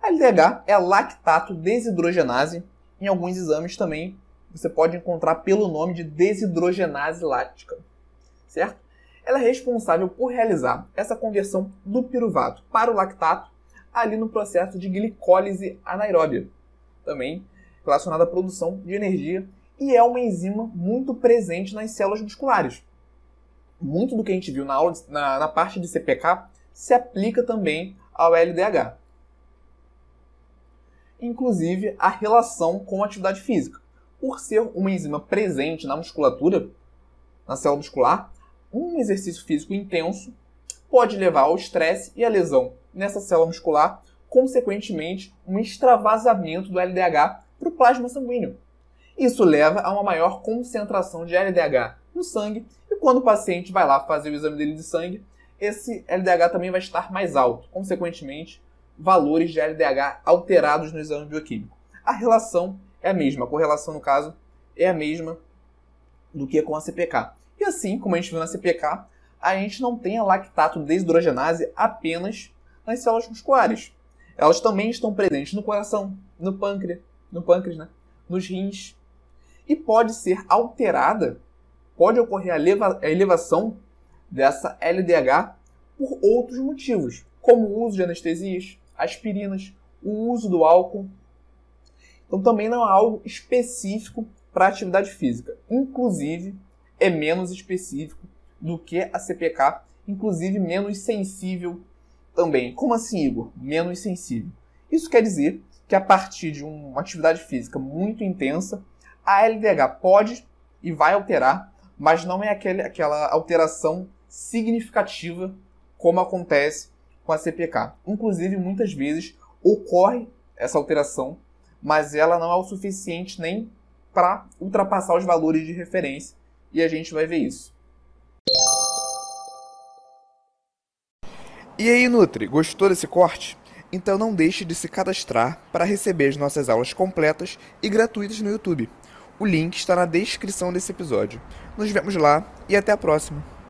LDH é lactato desidrogenase. Em alguns exames também você pode encontrar pelo nome de desidrogenase láctica, certo? Ela é responsável por realizar essa conversão do piruvato para o lactato ali no processo de glicólise anaeróbia, também relacionada à produção de energia e é uma enzima muito presente nas células musculares. Muito do que a gente viu na, aula, na, na parte de CPK se aplica também ao LDH. Inclusive a relação com a atividade física. Por ser uma enzima presente na musculatura, na célula muscular, um exercício físico intenso pode levar ao estresse e à lesão nessa célula muscular, consequentemente, um extravasamento do LDH para o plasma sanguíneo. Isso leva a uma maior concentração de LDH no sangue e quando o paciente vai lá fazer o exame dele de sangue, esse LDH também vai estar mais alto, consequentemente, valores de LDH alterados no exame bioquímico. A relação é a mesma, a correlação, no caso, é a mesma do que com a CPK. E assim, como a gente viu na CPK, a gente não tem a lactato desidrogenase apenas nas células musculares. Elas também estão presentes no coração, no pâncreas, no pâncreas, né? nos rins. E pode ser alterada, pode ocorrer a elevação dessa LDH por outros motivos, como o uso de anestesias, aspirinas, o uso do álcool. Então também não é algo específico para a atividade física. Inclusive, é menos específico do que a CPK, inclusive menos sensível também. Como assim, Igor? Menos sensível. Isso quer dizer que a partir de uma atividade física muito intensa, a LDH pode e vai alterar, mas não é aquele, aquela alteração significativa como acontece com a CPK. Inclusive, muitas vezes ocorre essa alteração, mas ela não é o suficiente nem para ultrapassar os valores de referência, e a gente vai ver isso. E aí, Nutri, gostou desse corte? Então não deixe de se cadastrar para receber as nossas aulas completas e gratuitas no YouTube. O link está na descrição desse episódio. Nos vemos lá e até a próxima!